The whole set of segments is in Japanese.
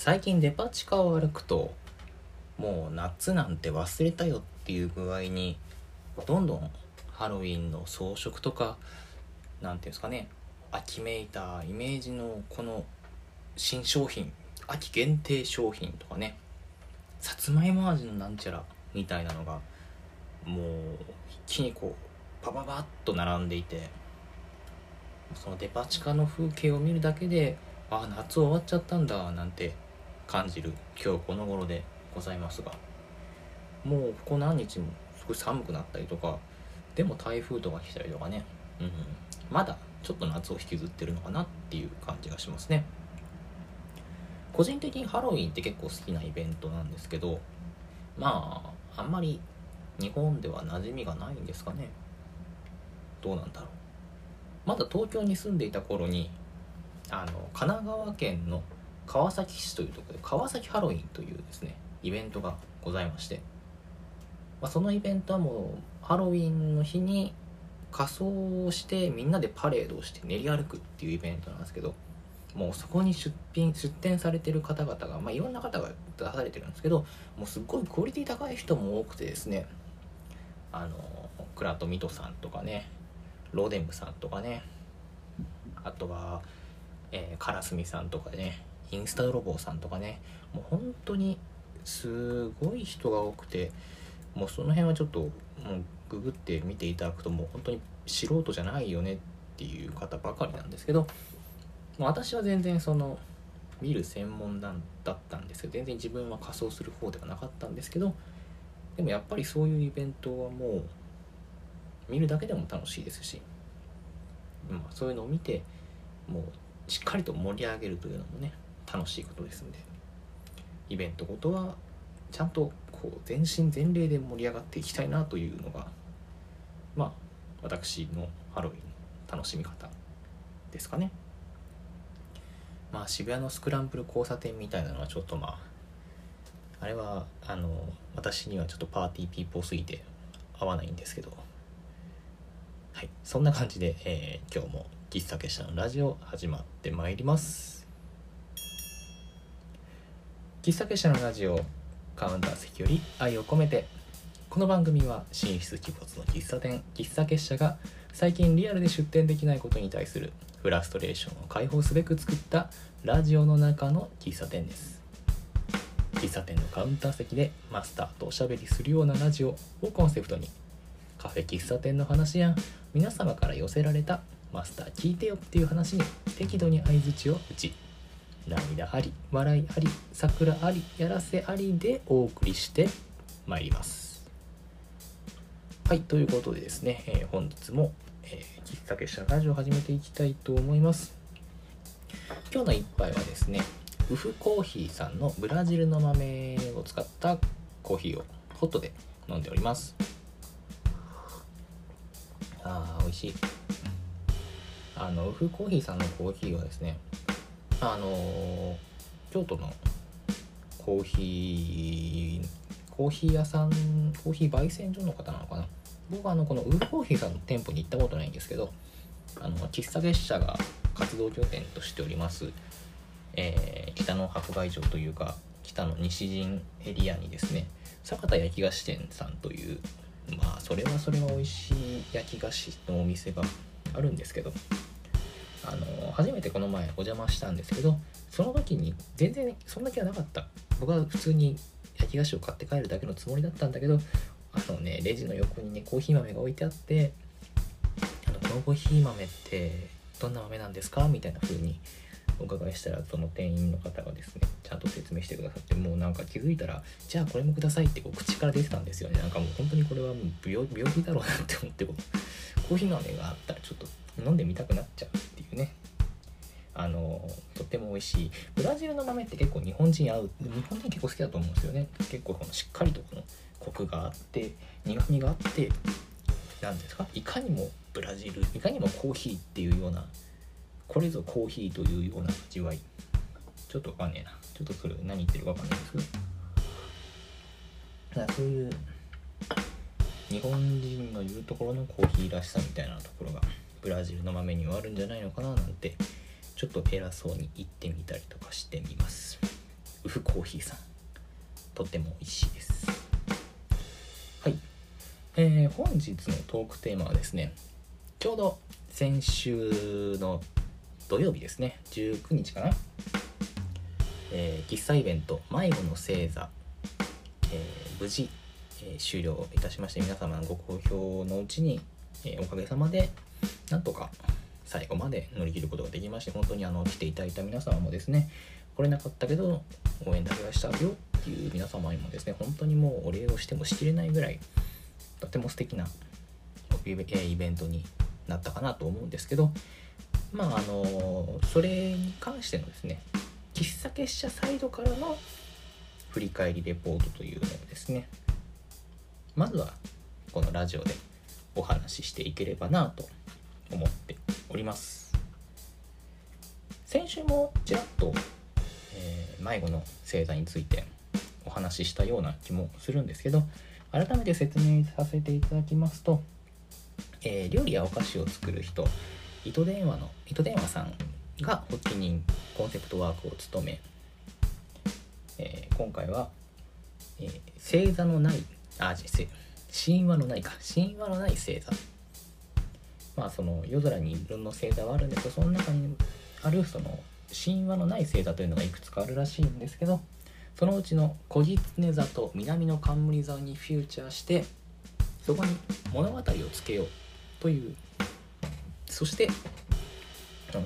最近デパ地下を歩くともう夏なんて忘れたよっていう具合にどんどんハロウィンの装飾とか何ていうんですかね秋めいたイメージのこの新商品秋限定商品とかねさつまいも味のなんちゃらみたいなのがもう一気にこうパパパッと並んでいてそのデパ地下の風景を見るだけでああ夏終わっちゃったんだなんて感じる今日この頃でございますがもうここ何日もすごい寒くなったりとかでも台風とか来たりとかね、うん、まだちょっと夏を引きずってるのかなっていう感じがしますね。個人的にハロウィンって結構好きなイベントなんですけどまああんまり日本では馴染みがないんですかね。どうなんだろう。まだ東京に住んでいた頃にあの神奈川県の川崎市というところで川崎ハロウィンというですねイベントがございまして、まあ、そのイベントはもうハロウィンの日に仮装をしてみんなでパレードをして練り歩くっていうイベントなんですけどもうそこに出品出展されてる方々が、まあ、いろんな方が出されてるんですけどもうすっごいクオリティ高い人も多くてですねあのクラトミトさんとかねローデンムさんとかねあとは、えー、カラスミさんとかねインスタ泥棒さんとかねもう本当にすごい人が多くてもうその辺はちょっともうググって見ていただくともう本当に素人じゃないよねっていう方ばかりなんですけど私は全然その見る専門だったんですけど全然自分は仮装する方ではなかったんですけどでもやっぱりそういうイベントはもう見るだけでも楽しいですし、まあ、そういうのを見てもうしっかりと盛り上げるというのもね楽しいことですんでイベントごとはちゃんとこう全身全霊で盛り上がっていきたいなというのがまあ私のハロウィンの楽しみ方ですかね。まあ渋谷のスクランブル交差点みたいなのはちょっとまああれはあの私にはちょっとパーティーピーポーすぎて合わないんですけど。はいそんな感じで、えー、今日も喫茶結社のラジオ始まってまいります。喫茶結社のラジオカウンター席より愛を込めてこの番組は寝室鬼没の喫茶店喫茶結社が最近リアルで出店できないことに対するフラストレーションを解放すべく作ったラジオの中の喫茶店です。喫茶店のカウンター席でマスターとおしゃべりするようなラジオをコンセプトにカフェ喫茶店の話や皆様から寄せられたマスター聞いてよっていう話に適度に相づちを打ち涙あり笑いあり桜ありやらせありでお送りしてまいります。はいということでですね、えー、本日も、えー、喫茶結社ラジオを始めていきたいと思います。今日の一杯はですねウフコーヒーさんのブラジルの豆を使ったコーヒーをホットで飲んでおります。あー美味しい。あのウフコーヒーさんのコーヒーはですねあの京都のコーヒーコーヒー屋さんコーヒー焙煎所の方なのかな。僕はあのこのウフコーヒーさんの店舗に行ったことないんですけどあの喫茶月謝が活動拠点としております、えー、北の迫害場というか北の西陣エリアにですね坂田焼き菓子店さんというまあそれはそれは美味しい焼き菓子のお店があるんですけどあの初めてこの前お邪魔したんですけどその時に全然そんな気はなかった。僕は普通に焼き菓子を買って帰るだけのつもりだったんだけどあのねレジの横にねコーヒー豆が置いてあってあのこのコーヒー豆ってどんな豆なんですか？みたいな風にお伺いしたらその店員の方がですねちゃんと説明してくださってもうなんか気づいたらじゃあこれもくださいってこう口から出てたんですよね。なんかもう本当にこれは病病気だろうなって思ってコーヒー豆があったらちょっと飲んでみたくなっちゃうっていうね。あのとっても美味しい。ブラジルの豆って結構日本人合う。日本人結構好きだと思うんですよね。結構このしっかりとこのコクがあって苦みがあって何ですか？いかにもブラジルいかにもコーヒーっていうようなこれぞコーヒーというような味わい。ちょっとわかんねえな。ちょっとそれ何言ってるかわかんないですけど。そういう日本人の言うところのコーヒーらしさみたいなところがブラジルの豆に終わるんじゃないのかななんてちょっと偉そうに言ってみたりとかしてみます。ウフコーヒーさんとても美味しいです。はい。えー、本日のトークテーマはですねちょうど先週の土曜日ですね。19日かな、えー、喫茶イベント迷子の星座、えー、無事、えー、終了いたしまして皆様のご好評のうちにえおかげさまでなんとか最後まで乗り切ることができまして本当にあの来ていただいた皆様もですね来れなかったけど応援だけはしたよっていう皆様にもですね本当にもうお礼をしてもしきれないぐらいとても素敵なイベントになったかなと思うんですけどまああのそれに関してのですね喫茶結社サイドからの振り返りレポートというのをですねまずはこのラジオでお話ししていければなと思っております。先週もちらっと、えー、迷子の星座についてお話ししたような気もするんですけど改めて説明させていただきますと、えー、料理やお菓子を作る人糸電話の糸電話さんが発起人コンセプトワークを務め、えー、今回は、えー、星座のないあ神話のないか神話のない星座。まあその夜空にいろんな星座はあるんですけどその中にあるその神話のない星座というのがいくつかあるらしいんですけどそのうちの子狐座と南の冠座にフューチャーしてそこに物語をつけようというそして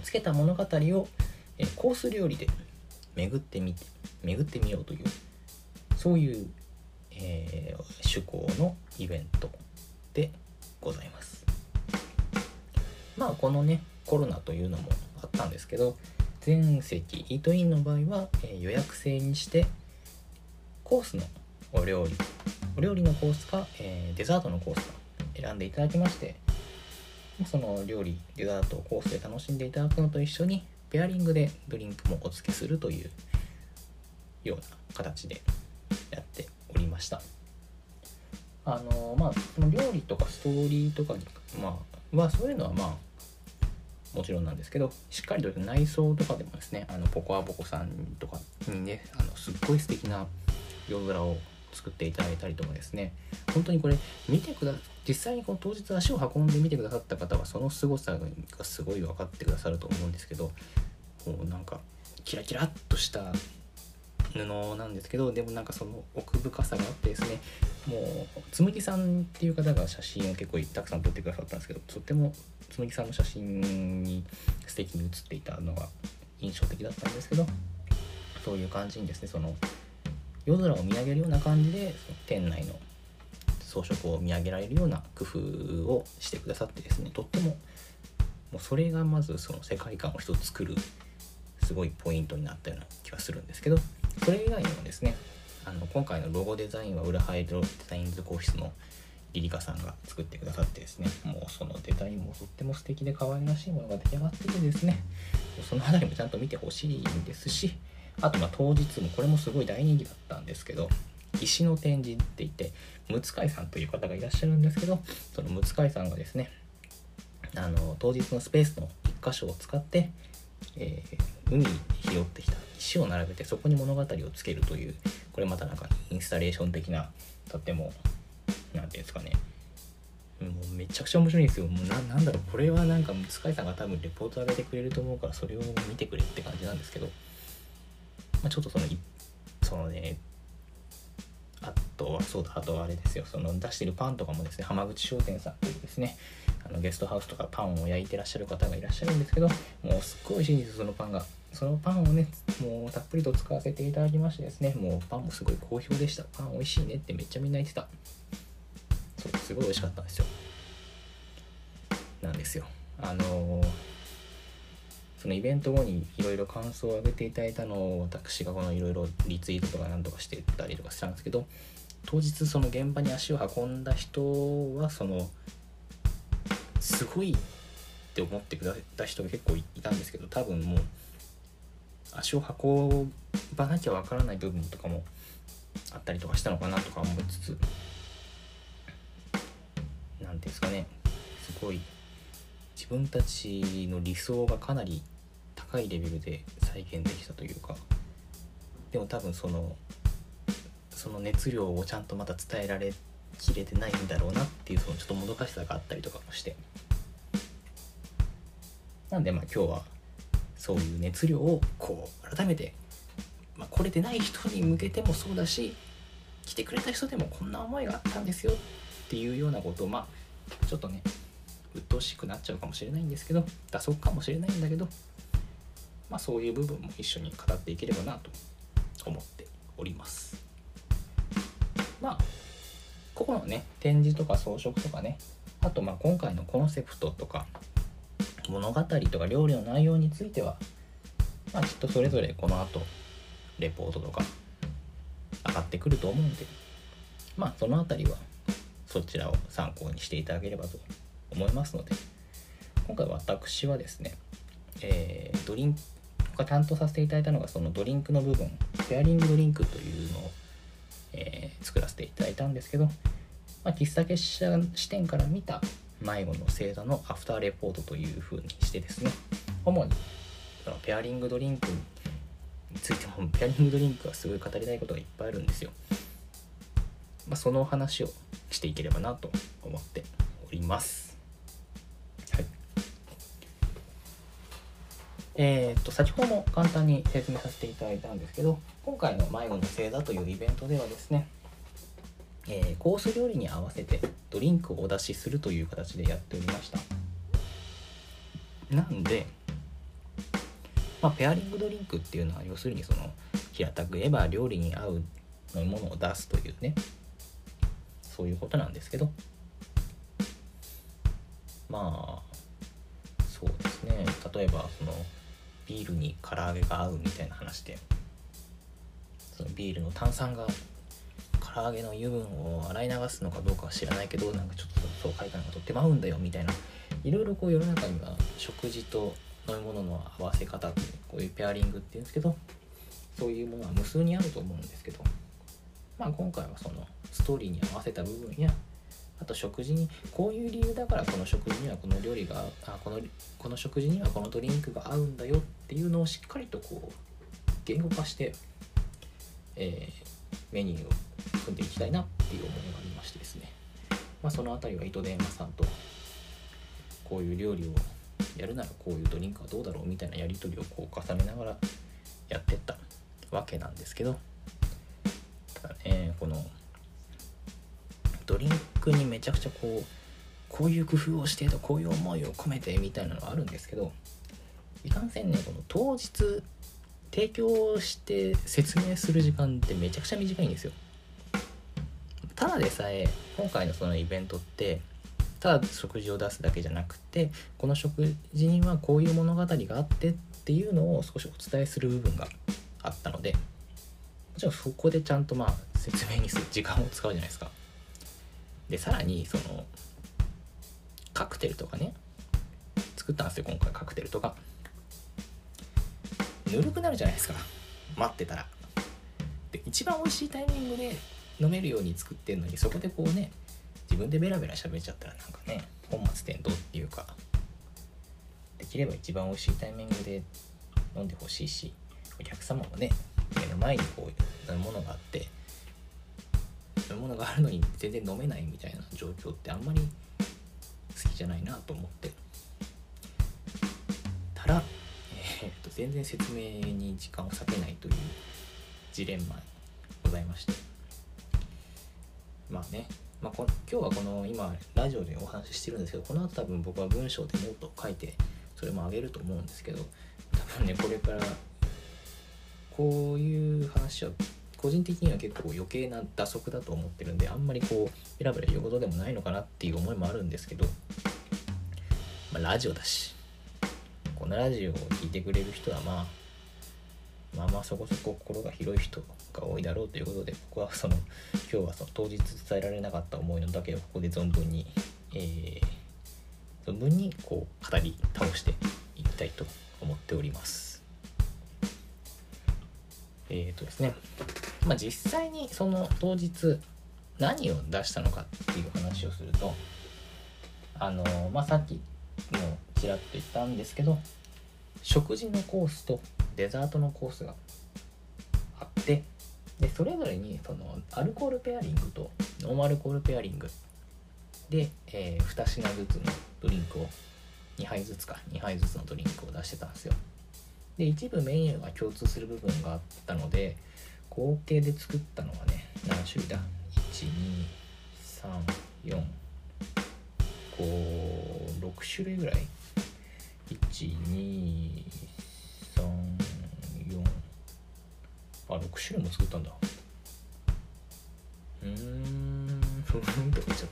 つけた物語をコース料理で巡ってみて巡ってみようというそういう、え、趣向のイベントでございます。まあこのねコロナというのもあったんですけど全席イートインの場合は、え、予約制にしてコースのお料理お料理のコースか、え、デザートのコースか選んでいただきましてその料理デザートをコースで楽しんでいただくのと一緒にペアリングでドリンクもお付けするというような形でやっておりました。あのまあその料理とかストーリーとかにまあはそういうのはまあもちろんなんですけどしっかりと内装とかでもですねあのポコアポコさんとかにねあのすっごい素敵な夜空を作っていただいたりとかですね本当にこれ見てくだ実際にこの当日足を運んで見てくださった方はその凄さがすごい分かってくださると思うんですけどこうなんかキラキラっとした布なんですけどでもなんかその奥深さがあってですねもうつむぎさんっていう方が写真を結構たくさん撮ってくださったんですけどとってもつむぎさんの写真に素敵に写っていたのが印象的だったんですけどそういう感じにですねその夜空を見上げるような感じで店内の装飾を見上げられるような工夫をしてくださってですねとってももうそれがまずその世界観を一つ作るすごいポイントになったような気はするんですけどそれ以外にもですねあの今回のロゴデザインは裏ハイドデザインズ講室のリリカさんが作ってくださってですねもうそのデザインもとっても素敵で可愛らしいものが出来上がっててですねその辺りもちゃんと見てほしいんですしあとま当日もこれもすごい大人気だったんですけど石の展示って言ってムツカイさんという方がいらっしゃるんですけどそのムツカイさんがですねあの当日のスペースの1箇所を使って、えー、海に拾ってきた石を並べてそこに物語をつけるというこれまたなんかインスタレーション的なとっても何ていうんですかね。もうめちゃくちゃ面白いんですよ。もうなんだろう、これはなんか、ムツカイさんが多分レポート上げてくれると思うから、それを見てくれって感じなんですけど、まあ、ちょっとそのそのねとそうだあとはあれですよ。その出してるパンとかもですね浜口商店さんというですねあのゲストハウスとかパンを焼いてらっしゃる方がいらっしゃるんですけどもうすっごい美味しいんですそのパンが。そのパンをねもうたっぷりと使わせていただきましてですねもうパンもすごい好評でした。パン美味しいねってめっちゃみんな言ってた。そうすごい美味しかったんですよ。なんですよ。あのーそのイベント後にいろいろ感想を上げていただいたのを私がこのいろいろリツイートとか何とかしてたりとかしたんですけど当日その現場に足を運んだ人はそのすごいって思ってくれた人が結構いたんですけど多分もう足を運ばなきゃわからない部分とかもあったりとかしたのかなとか思いつつ何ていうんですかねすごい自分たちの理想がかなり高いレベルで再現できたというかでも多分そのその熱量をちゃんとまた伝えられきれてないんだろうなっていうそのちょっともどかしさがあったりとかもして。なんでまあ今日はそういう熱量をこう改めて、まあ、来れてない人に向けてもそうだし来てくれた人でもこんな思いがあったんですよっていうようなことをまあちょっとね鬱陶しくなっちゃうかもしれないんですけど打足かもしれないんだけどまあそういう部分も一緒に語っていければなと思っております。まあここのね展示とか装飾とかねあとまあ今回のコンセプトとか物語とか料理の内容についてはまあきっとそれぞれこの後レポートとか上がってくると思うんでまあその辺りはそちらを参考にしていただければと思いますので今回私はですね、えー、ドリンクが担当させていただいたのがそのドリンクの部分ペアリングドリンクというのを、えー、作らせていただいたんですけど、まあ、喫茶結社視点から見た迷子の星座のアフターレポートというふうにしてですね主にそのペアリングドリンクについても ペアリングドリンクはすごい語りたいことがいっぱいあるんですよ、まあ、その話をしていければなと思っております。えー、っと先ほども簡単に説明させていただいたんですけど今回の迷子の星座というイベントではですねえー、コース料理に合わせてドリンクをお出しするという形でやっておりました。なんで、まあ、ペアリングドリンクっていうのは要するにその平たく言えば料理に合う飲み物を出すというねそういうことなんですけど。まあそうですね。例えばそのビールに唐揚げが合うみたいな話で。そのビールの炭酸が唐揚げの油分を洗い流すのかどうかは知らないけどなんかちょっとそう書いたのがとっても合うんだよみたいな。いろいろこう世の中には食事と飲み物の合わせ方っていうこういうペアリングっていうんですけどそういうものは無数にあると思うんですけど。まあ今回はそのストーリーに合わせた部分やあと食事にこういう理由だからこの食事にはこの料理があこのこの食事にはこのドリンクが合うんだよっていうのをしっかりとこう言語化して、えー、メニューを組んでいきたいなっていう思いがありましてですね、まあ、その辺りは糸電話さんとこういう料理をやるならこういうドリンクはどうだろうみたいなやり取りをこう重ねながらやってったわけなんですけどただねこのドリンクにめちゃくちゃこうこういう工夫をしてとこういう思いを込めてみたいなのはあるんですけどいかんせんねこの当日提供して説明する時間ってめちゃくちゃ短いんですよ。ただでさえ今回のそのイベントってただ食事を出すだけじゃなくてこの食事にはこういう物語があってっていうのを少しお伝えする部分があったのでもちろんそこでちゃんとまあ説明にする時間を使うじゃないですか。でさらにそのカクテルとかね作ったんですよ今回カクテルとか。ぬるくなるじゃないですか。待ってたら。で一番美味しいタイミングで飲めるように作ってんのにそこでこうね自分でベラベラ喋っちゃったらなんかね本末転倒っていうかできれば一番美味しいタイミングで飲んでほしいしお客様もね目の前にこう飲み物があって飲み物があるのに全然飲めないみたいな状況ってあんまり好きじゃないなと思って。たらえー、っと全然説明に時間を割けないというジレンマございまして。まあね、まあ、今日はこの今ラジオでお話ししてるんですけどこの後多分僕は文章でノートを書いてそれもあげると思うんですけど多分ねこれからこういう話は個人的には結構余計な蛇足だと思ってるんであんまりこうベラベラ言うことでもないのかなっていう思いもあるんですけど、まあ、ラジオだしこのラジオを聴いてくれる人はまあまあまあそこそこ心が広い人が多いだろうということで僕はその今日はその当日伝えられなかった思いのだけをここで存分に、えー、存分にこう語り倒していきたいと思っております。えっ、ー、とですねまあ実際にその当日何を出したのかっていう話をするとあのまあさっきもちらっと言ったんですけど食事のコースとデザートのコースがあってでそれぞれにそのアルコールペアリングとノーマルコールペアリングで、えー、2品ずつのドリンクを2杯ずつか2杯ずつのドリンクを出してたんですよ。で一部メニューが共通する部分があったので合計で作ったのはね何種類だ？12345 6種類ぐらい？1234あ6種類も作ったんだ。うーん。ふふんって言っちゃっ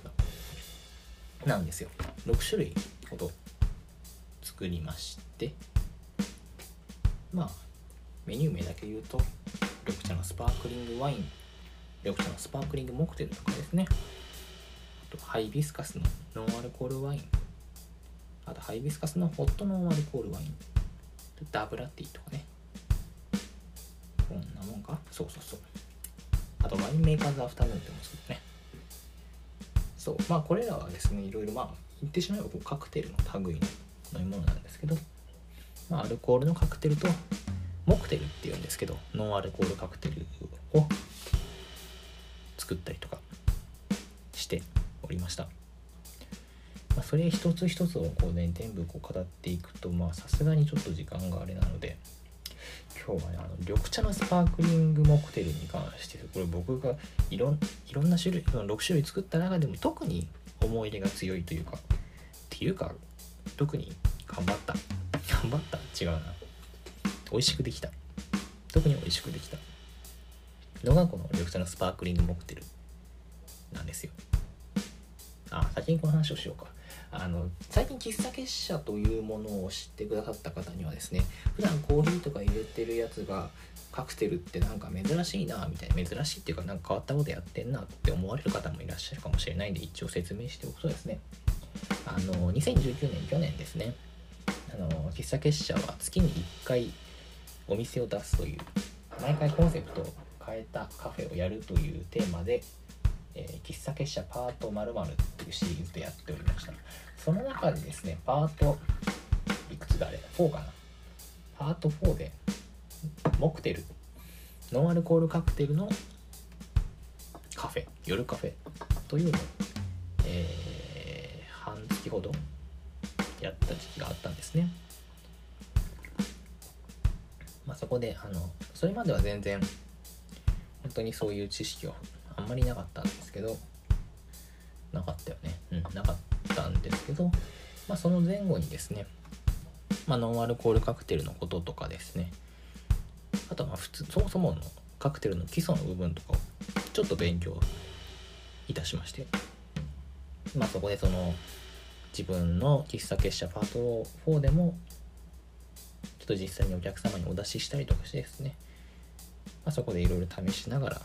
たなんですよ。6種類ほど作りまして。まあメニュー名だけ言うと緑茶のスパークリングワイン。緑茶のスパークリングモクテルとかですね。あとハイビスカスのノンアルコールワイン。あとハイビスカスのホットノンアルコールワイン。ダブラティとかね。こんなもんか？そうそうそう。あとワインメーカーズアフタヌーンっても作るね。そう。まあこれらはですねいろいろまあ言ってしまえばこうカクテルの類の飲み物なんですけど。まあアルコールのカクテルとモクテルっていうんですけどノンアルコールカクテルを作ったりとかしておりました、まあ、それ一つ一つをこうね全部こう語っていくとまあさすがにちょっと時間があれなので今日はねあの緑茶のスパークリングモクテルに関してこれ僕がいろんいろんな種類6種類作った中でも特に思い入れが強いというかっていうか特に頑張った。頑張った。違うな。美味しくできた特に美味しくできたのがこの緑茶のスパークリングモクテルなんですよ。あ先にこの話をしようか。あの最近喫茶結社というものを知ってくださった方にはですね普段コーヒーとか入れてるやつがカクテルってなんか珍しいなみたいな珍しいっていうかなんか変わったことやってんなって思われる方もいらっしゃるかもしれないんで一応説明しておくとですね。あの2019年去年ですね。あの喫茶結社は月に1回お店を出すという毎回コンセプトを変えたカフェをやるというテーマで、えー、喫茶結社パート〇〇っていうシリーズでやっておりました。その中でですねパートいくつだあれ？4かな？パート4でモクテルノンアルコールカクテルのカフェ夜カフェというのを、えー、半月ほどやった時期があったんですね。まあ、そこであのそれまでは全然本当にそういう知識はあんまりなかったんですけどなかったよね。うんなかったんですけど、まあ、その前後にですね、まあ、ノンアルコールカクテルのこととかですね。あとはまあ普通そもそものカクテルの基礎の部分とかをちょっと勉強いたしまして。まあそこでその自分の喫茶結社パート4でもと実際にお客様にお出ししたりとかしてですね、まあ、そこでいろいろ試しながら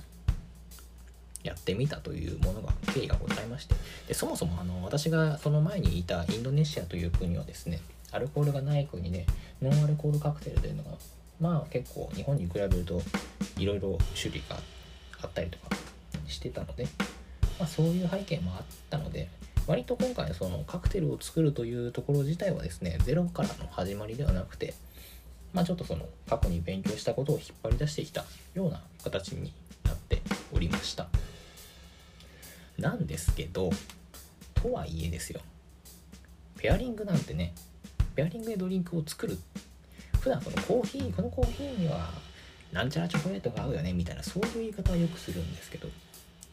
やってみたというものが経緯がございまして。でそもそもあの私がその前にいたインドネシアという国はですねアルコールがない国でノンアルコールカクテルというのがまあ結構日本に比べるといろいろ種類があったりとかしてたので、まあ、そういう背景もあったので割と今回そのカクテルを作るというところ自体はですねゼロからの始まりではなくてまあちょっとその過去に勉強したことを引っ張り出してきたような形になっておりました。なんですけどとはいえですよ。ペアリングなんてねペアリングでドリンクを作る。普段そのコーヒーこのコーヒーにはなんちゃらチョコレートが合うよねみたいなそういう言い方はよくするんですけど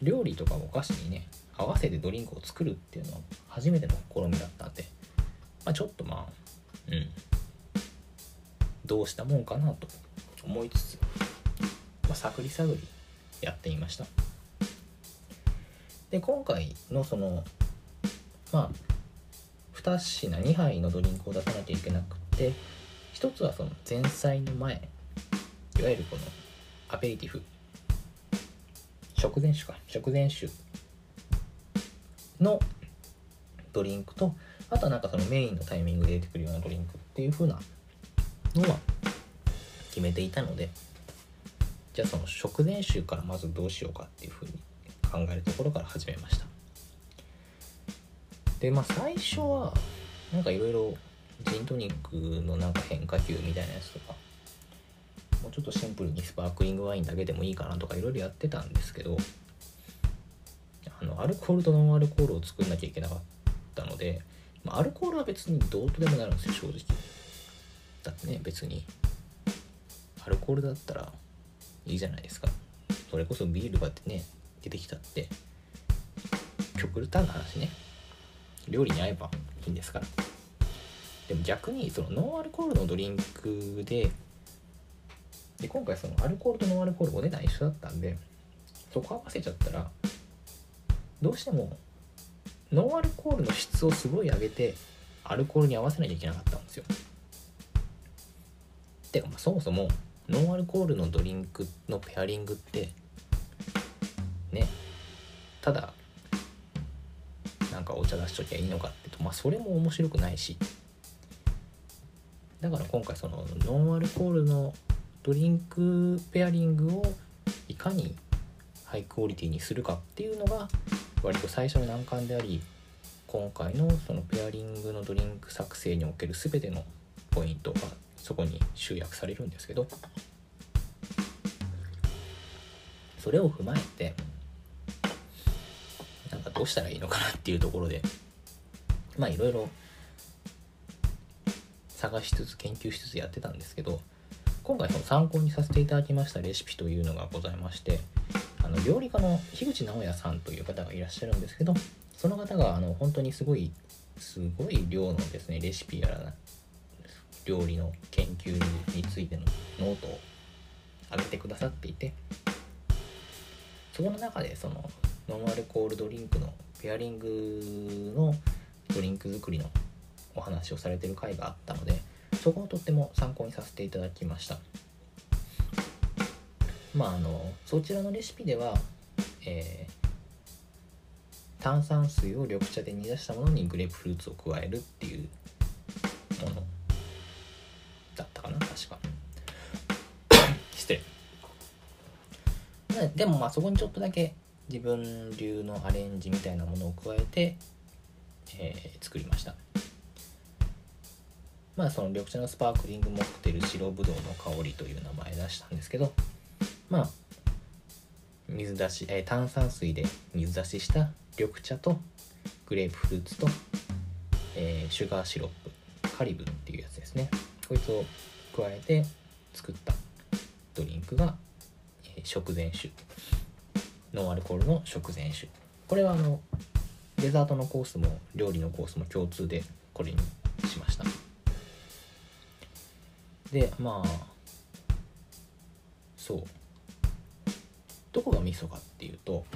料理とかお菓子にね合わせてドリンクを作るっていうのは初めての試みだったんで、まあ、ちょっとまあうん。どうしたもんかなと思いつつ、まあ、探り探りやってみました。で今回のそのまあ2品2杯のドリンクを出さなきゃいけなくて一つはその前菜の前いわゆるこのアペリティフ食前酒か食前酒のドリンクとあとはなんかそのメインのタイミングで出てくるようなドリンクっていう風なのは決めていたのでじゃあその食前酒からまずどうしようかっていう風に考えるところから始めました。でまあ最初はなんかいろいろジントニックのなんか変化球みたいなやつとかもうちょっとシンプルにスパークリングワインだけでもいいかなとかいろいろやってたんですけどあのアルコールとノンアルコールを作んなきゃいけなかったので、まあ、アルコールは別にどうとでもなるんですよ正直。だってね別に。アルコールだったらいいじゃないですか。それこそビールがね出てきたって。極端な話ね。料理に合えばいいんですから。でも逆にそのノンアルコールのドリンクでで今回そのアルコールとノンアルコールお値段一緒だったんでそこ合わせちゃったらどうしてもノンアルコールの質をすごい上げてアルコールに合わせなきゃいけなかったんですよ。てかまあそもそもノンアルコールのドリンクのペアリングってねただなんかお茶出しときゃいいのかってとまあそれも面白くないし。だから今回そのノンアルコールのドリンクペアリングをいかにハイクオリティにするかっていうのが割と最初の難関であり今回のそのペアリングのドリンク作成における全てのポイントがそこに集約されるんですけどそれを踏まえてなんかどうしたらいいのかなっていうところでまあいろいろ探しつつ研究しつつやってたんですけど今回その参考にさせていただきましたレシピというのがございましてあの料理家の樋口直哉さんという方がいらっしゃるんですけどその方があの本当にすごいすごい量のですねレシピやら料理の研究についてのノートを上げてくださっていてそこの中でそのノンアルコールドリンクのペアリングのドリンク作りのお話をされてる回があったのでそこをとっても参考にさせていただきました。まああのそちらのレシピでは、えー、炭酸水を緑茶で煮出したものにグレープフルーツを加えるっていうものったかな確か。失礼でもまあそこにちょっとだけ自分流のアレンジみたいなものを加えて、えー、作りました。まあその緑茶のスパークリングモクテル白ぶどうの香りという名前出したんですけどまあ水出し、えー、炭酸水で水出しした緑茶とグレープフルーツと、えー、シュガーシロップカリブっていうやつこいつを加えて作ったドリンクが、えー、食前酒。ノンアルコールの食前酒。これはあのデザートのコースも料理のコースも共通でこれにしました。でまあそう。どこが味噌かっていうと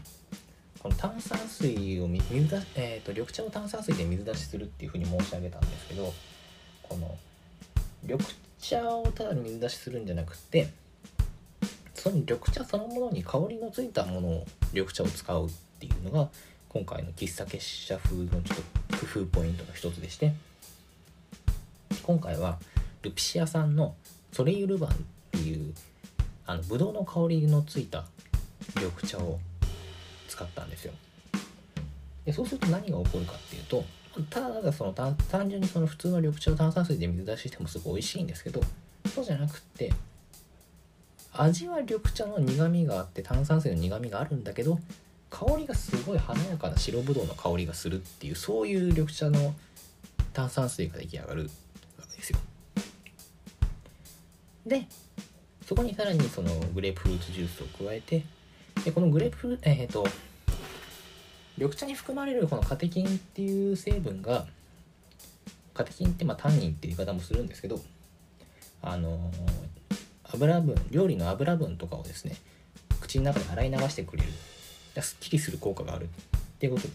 この炭酸水を水出えーと、緑茶を炭酸水で水出しするっていうふうに申し上げたんですけどこの緑茶をただ水出しするんじゃなくてその緑茶そのものに香りのついたものを緑茶を使うっていうのが今回の喫茶結社風のちょっと工夫ポイントの一つでして今回はルピシアさんのソレイユルバンっていうあのブドウの香りのついた緑茶を使ったんですよ。でそうすると何が起こるかっていうとただその単純にその普通の緑茶を炭酸水で水出ししてもすごい美味しいんですけどそうじゃなくって味は緑茶の苦みがあって炭酸水の苦みがあるんだけど香りがすごい華やかな白ぶどうの香りがするっていうそういう緑茶の炭酸水が出来上がるわけですよ。でそこにさらにそのグレープフルーツジュースを加えてでこのグレープフルえっ、と緑茶に含まれるこのカテキンっていう成分がカテキンってまあタンニンっていう言い方もするんですけどあの油分料理の油分とかをですね口の中で洗い流してくれる。すっきりする効果があるっていうことで、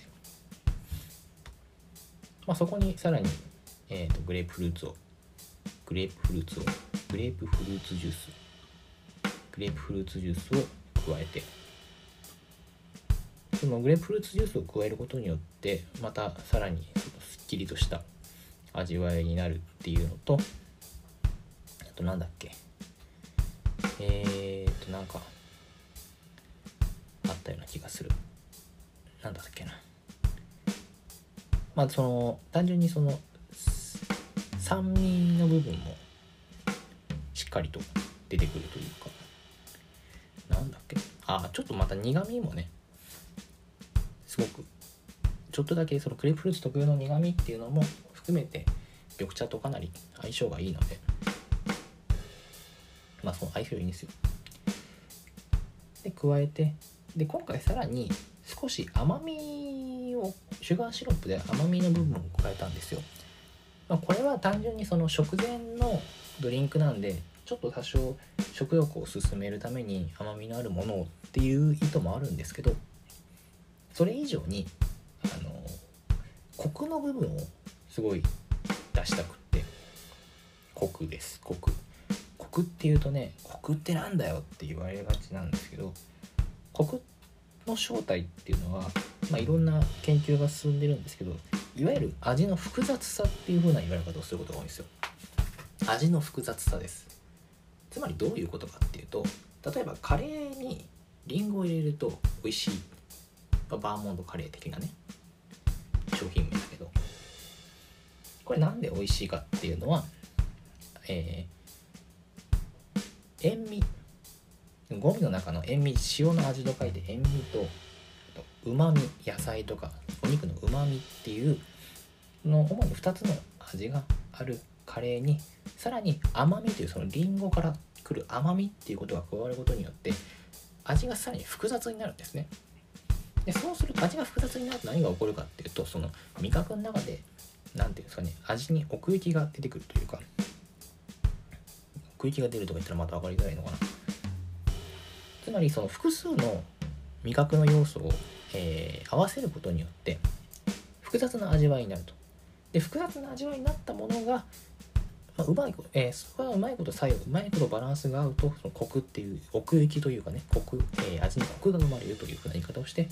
まあ、そこにさらに、えーと、グレープフルーツをグレープフルーツをグレープフルーツジュース。グレープフルーツジュースを加えて。そのグレープフルーツジュースを加えることによってまたさらにすっきりとした味わいになるっていうのとあとなんだっけ？えー、っとなんかあったような気がする。なんだっけな？まあその単純にその酸味の部分もしっかりと出てくるというか。なんだっけ？あちょっとまた苦味もねすごく。ちょっとだけそのクレープフルーツ特有の苦味っていうのも含めて緑茶とかなり相性がいいので。まあその相性いいんですよ。で加えてで今回さらに少し甘みをシュガーシロップで甘みの部分を加えたんですよ、まあ、これは単純にその食前のドリンクなんでちょっと多少食欲を進めるために甘みのあるものをっていう意図もあるんですけどそれ以上にあのコクの部分をすごい出したくってコクです。コク。コクっていうとねコクってなんだよって言われがちなんですけどコクの正体っていうのは、まあ、いろんな研究が進んでるんですけどいわゆる味の複雑さっていう風な言われ方をすることが多いんですよ。味の複雑さです。つまりどういうことかっていうと例えばカレーにリンゴを入れると美味しい。バーモントカレー的なね商品名だけど。これなんで美味しいかっていうのはえー、塩味。ゴミの中の塩味塩の味と書いて塩味とうまみ野菜とかお肉のうまみっていうの主に2つの味があるカレーにさらに甘みというそのりんごからくる甘みっていうことが加わることによって味がさらに複雑になるんですね。でそうすると味が複雑になると何が起こるかっていうとその味覚の中で何ていうんですかね味に奥行きが出てくるというか奥行きが出るとか言ったらまた分かりづらいのかな。つまりその複数の味覚の要素を、えー、合わせることによって複雑な味わいになると。で複雑な味わいになったものが、まあ、うまいこと、えー、それはうまいこと作用うまいことバランスが合うとそのコクっていう奥行きというかねコク、えー、味にコクが生まれるというふうな言い方をして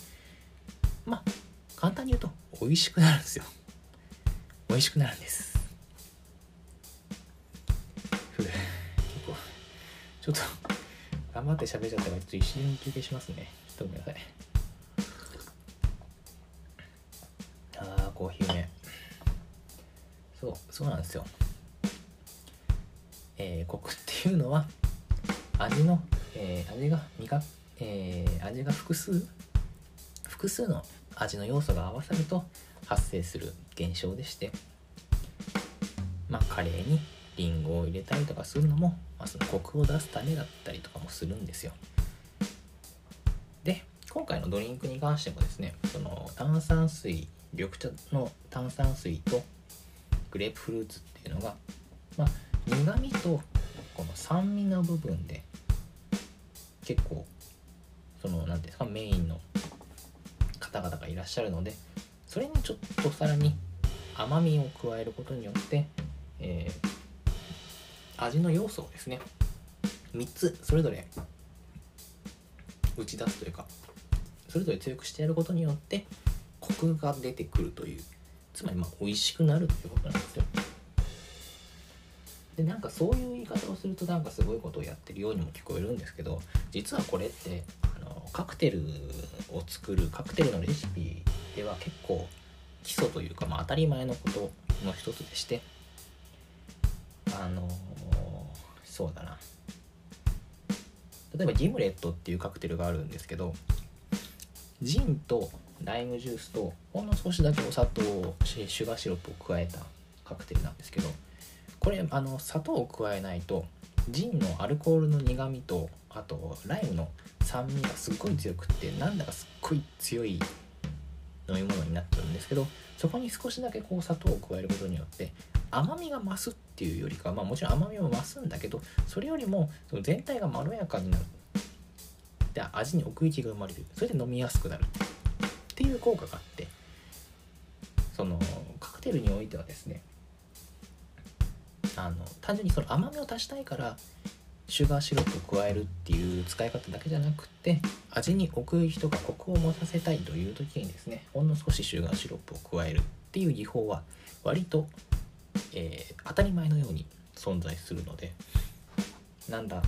まあ簡単に言うと美味しくなるんですよ。美味しくなるんです。ふぅ結構ちょっと頑張って喋っちゃったからちょっと一瞬休憩しますね。ちょっとごめんなさい。ああコーヒーね。そうそうなんですよ。えー、コクっていうのは味の、えー、味が味が、えー、味が複数複数の味の要素が合わさると発生する現象でしてまあカレーにりんごを入れたりとかするのも、まあ、そのコクを出すためだったりとかもするんですよ。で今回のドリンクに関してもですねその炭酸水緑茶の炭酸水とグレープフルーツっていうのが、まあ、苦味とこの酸味の部分で結構その何ていうんですかメインの方々がいらっしゃるのでそれにちょっとさらに甘みを加えることによって、えー、味の要素をですね3つそれぞれ打ち出すというかそれぞれ強くしてやることによってコクが出てくるというつまりまあ美味しくなるということなんですよ。でなんかそういう言い方をするとなんかすごいことをやってるようにも聞こえるんですけど実はこれってあのカクテルを作るカクテルのレシピでは結構基礎というか、まあ、当たり前のことの一つでしてあの、そうだな。例えばギムレットっていうカクテルがあるんですけどジンとライムジュースとほんの少しだけお砂糖をシュガーシロップを加えたカクテルなんですけどこれあの砂糖を加えないとジンのアルコールの苦みとあとライムの酸味がすっごい強くってなんだかすっごい強い飲み物になっちゃうんですけどそこに少しだけこう砂糖を加えることによって甘みが増すっていうよりかまあもちろん甘みも増すんだけどそれよりもその全体がまろやかになる。で味に奥行きが生まれる。それで飲みやすくなるっていう効果があってそのカクテルにおいてはですねあの単純にその甘みを足したいからシュガーシロップを加えるっていう使い方だけじゃなくて味に奥行きとかコクを持たせたいという時にですねほんの少しシュガーシロップを加えるっていう技法は割と、えー、当たり前のように存在するのでなんだ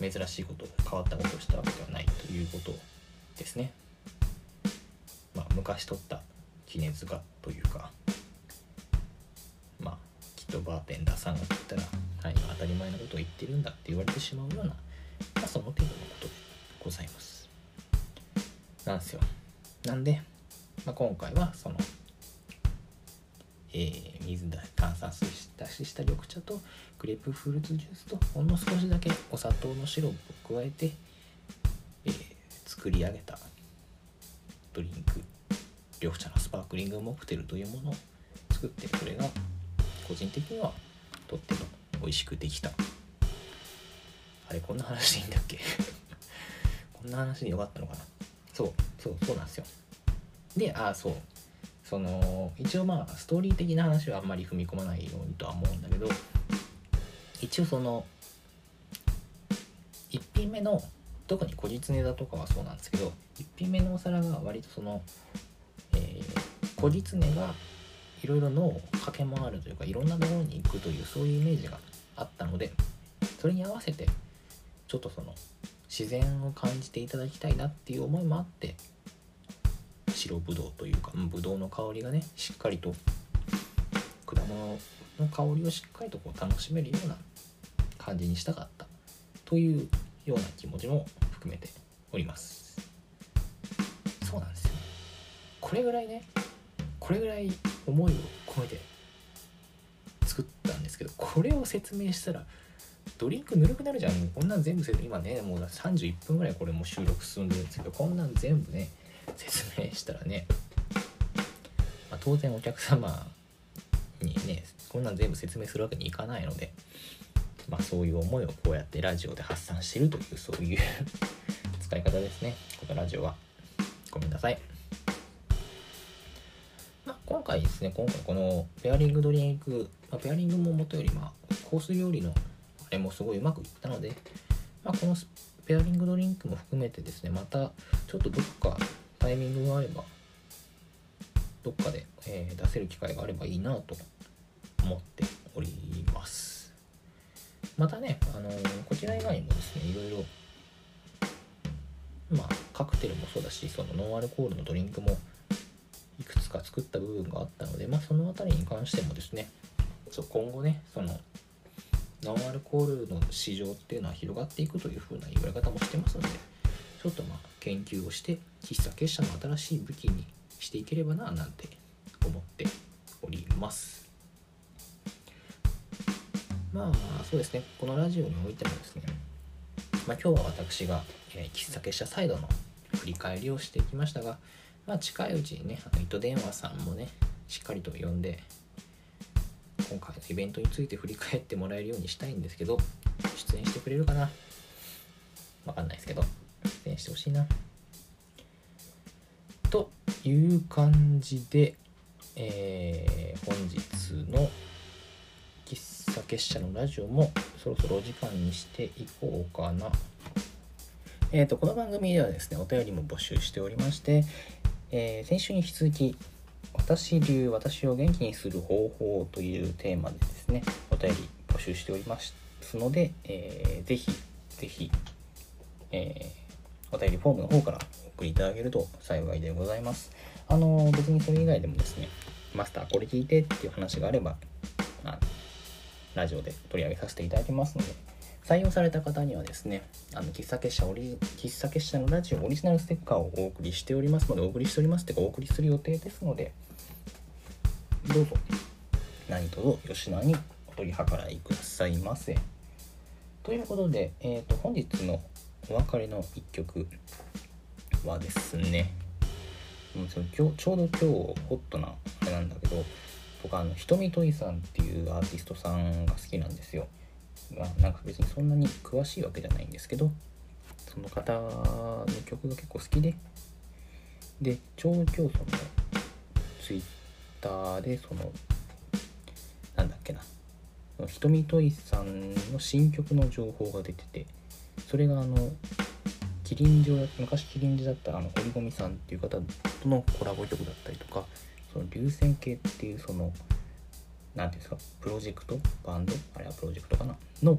珍しいこと変わったことをしたわけではないということですね。まあ、昔取った記図がというかとバーテンダーさんが言ったらはい、当たり前のことを言ってるんだって言われてしまうような、まあ、その程度のことでございます。なんですよ。なんで、まあ、今回はそのえー、水だ炭酸水出しした緑茶とグレープフルーツジュースとほんの少しだけお砂糖のシロップを加えて、えー、作り上げたドリンク。緑茶のスパークリングモクテルというものを作ってこれが個人的にはとっても美味しくできた。あれこんな話でいいんだっけ？こんな話でよかったのかな？そうそうそうなんですよ。でああそう。その一応まあストーリー的な話はあんまり踏み込まないようにとは思うんだけど一応その1品目の特に小実ネタとかはそうなんですけど1品目のお皿が割とその、えー、小実ネがいろいろ脳を駆け回るというかいろんなところに行くというそういうイメージがあったのでそれに合わせてちょっとその自然を感じていただきたいなっていう思いもあって白ぶどうというかぶどうの香りがねしっかりと果物の香りをしっかりとこう楽しめるような感じにしたかったというような気持ちも含めております。そうなんですよ。これぐらいねこれぐらい思いを込めて作ったんですけどこれを説明したらドリンクぬるくなるじゃん。こんなん全部今ねもう31分ぐらいこれも収録進んでるんですけどこんなん全部ね説明したらね、まあ、当然お客様にねこんなん全部説明するわけにいかないので、まあ、そういう思いをこうやってラジオで発散してるというそういう 使い方ですね。このラジオは。ごめんなさい、まあ、今回ですね今回このペアリングドリンク、まあ、ペアリングももとよりまあコース料理のあれもすごいうまくいったので、まあ、このペアリングドリンクも含めてですねまたちょっとどこかタイミングがあればどっかで、えー、出せる機会があればいいなと思っております。またね、あのー、こちら以外にもですねいろいろまあカクテルもそうだしそのノンアルコールのドリンクもくつか作った部分があったのでまあその辺りに関してもですねそう今後ねそのノンアルコールの市場っていうのは広がっていくというふうな言われ方もしてますのでちょっとまあ研究をして喫茶結社の新しい武器にしていければななんて思っております。まあそうですね。このラジオにおいてもですね、まあ、今日は私が、えー、喫茶結社サイドの振り返りをしていきましたが、まあ、近いうちにねあの糸電話さんもねしっかりと呼んで今回のイベントについて振り返ってもらえるようにしたいんですけど出演してくれるかな？わかんないですけど出演してほしいなという感じで、えー、本日の喫茶結社のラジオもそろそろお時間にしていこうかな。えっ、ー、と、この番組ではですね、お便りも募集しておりまして、えー、先週に引き続き、私流私を元気にする方法というテーマでですねお便り募集しておりますので、えー、ぜひぜひ、えー、お便りフォームの方からお送りいただけると幸いでございます。あの別にそれ以外でもですねマスターこれ聞いてっていう話があれば、まあ、ラジオで取り上げさせていただきますので採用された方にはですね、あの喫茶結社オリ喫茶結社のラジオオリジナルステッカーをお送りしておりますので、お送りしておりますというか、お送りする予定ですので、どうぞ何卒吉野にお取り計らいくださいませ。ということで、えーと、本日のお別れの一曲はですね、もうその今日ちょうど今日ホットなあれなんだけど僕あのひとみといさんっていうアーティストさんが好きなんですよ。まあ、なんか別にそんなに詳しいわけじゃないんですけどその方の曲が結構好きででちょうど今日そのツイッターでそのなんだっけなひとみといさんの新曲の情報が出ててそれがあのキリンジョ昔キリンジだったあの堀米さんっていう方とのコラボ曲だったりとかその流線形っていうその何ていうんですか？プロジェクト？バンド？あれはプロジェクトかな？の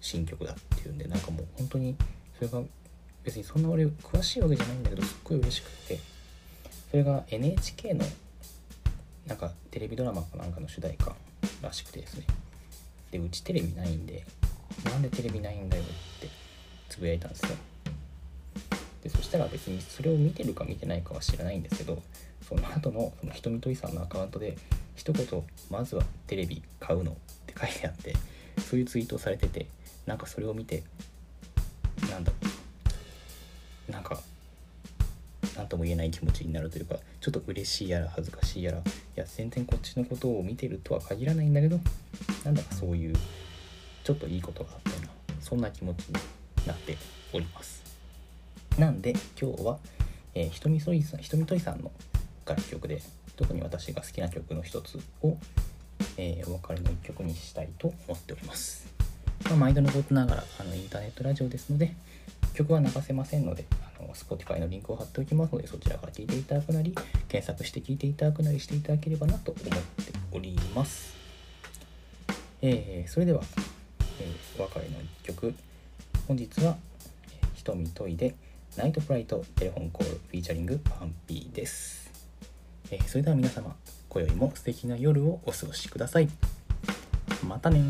新曲だっていうんでなんかもう本当にそれが別にそんな俺詳しいわけじゃないんだけどすっごい嬉しくてそれが NHK のなんかテレビドラマかなんかの主題歌らしくてですね。でうちテレビないんでなんでテレビないんだよってつぶやいたんですよ。でそしたら別にそれを見てるか見てないかは知らないんですけどその後のそのひとみといさんのアカウントで一言「まずはテレビ買うの」って書いてあってそういうツイートされててなんかそれを見てなんだろう。なんか何とも言えない気持ちになるというかちょっと嬉しいやら恥ずかしいやらいや全然こっちのことを見てるとは限らないんだけどなんだかそういうちょっといいことがあったようなそんな気持ちになっております。なんで今日は、えー、ひとみそいさんひとみといさんの楽曲で特に私が好きな曲の一つを、えー、お別れの一曲にしたいと思っております。まあ、毎度のことながらあのインターネットラジオですので曲は流せませんのであの Spotify のリンクを貼っておきますのでそちらから聴いていただくなり検索して聴いていただくなりしていただければなと思っております、えー、それでは、えー、お別れの1曲。本日は「一十三十一で Night Flight Telephone Call featuring PUNPEE」です、えー、それでは皆様今宵も素敵な夜をお過ごしください。またね